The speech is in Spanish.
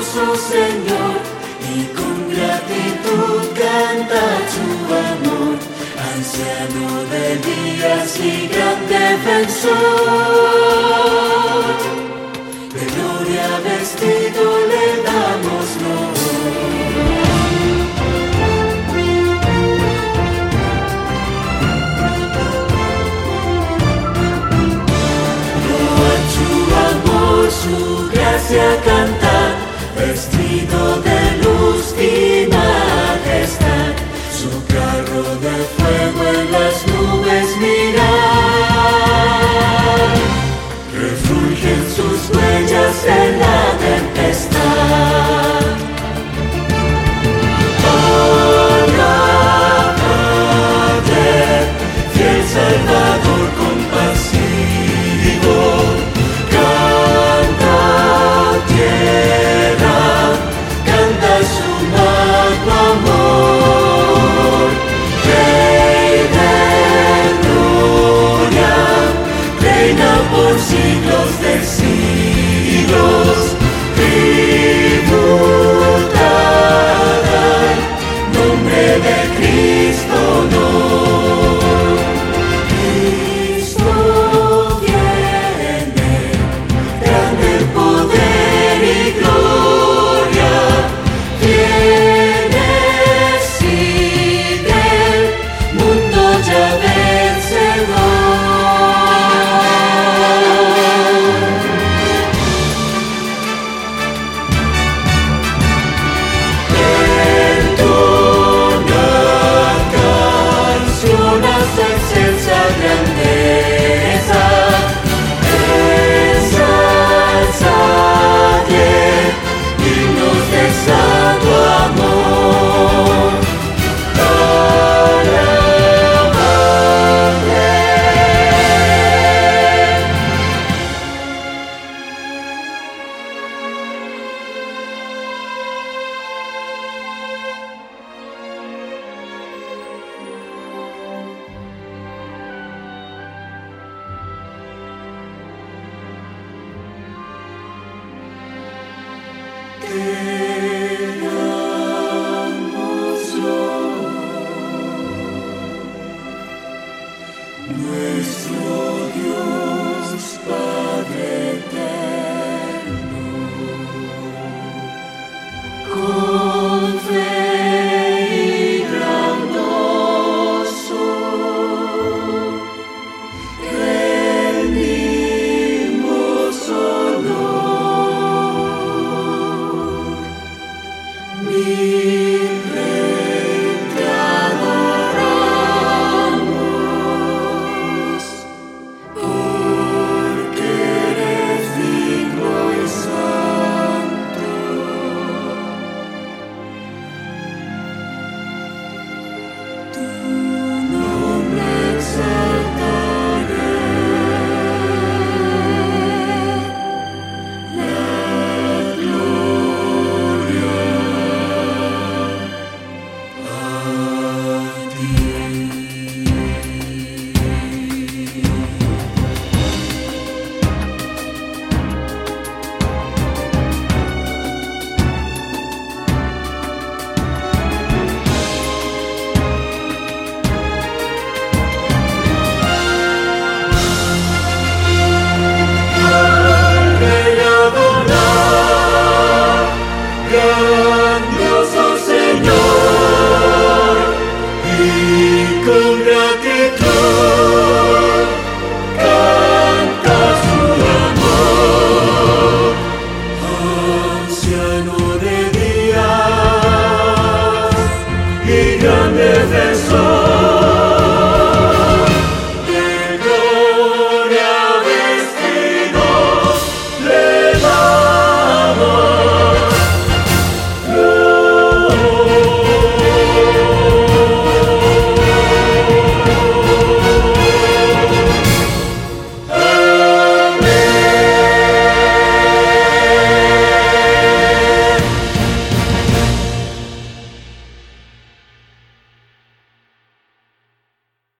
Señor, y con gratitud canta tu amor, anciano de días y gran defensor. Vestido de por siglos de siglos, nuestro Oh. Senhor.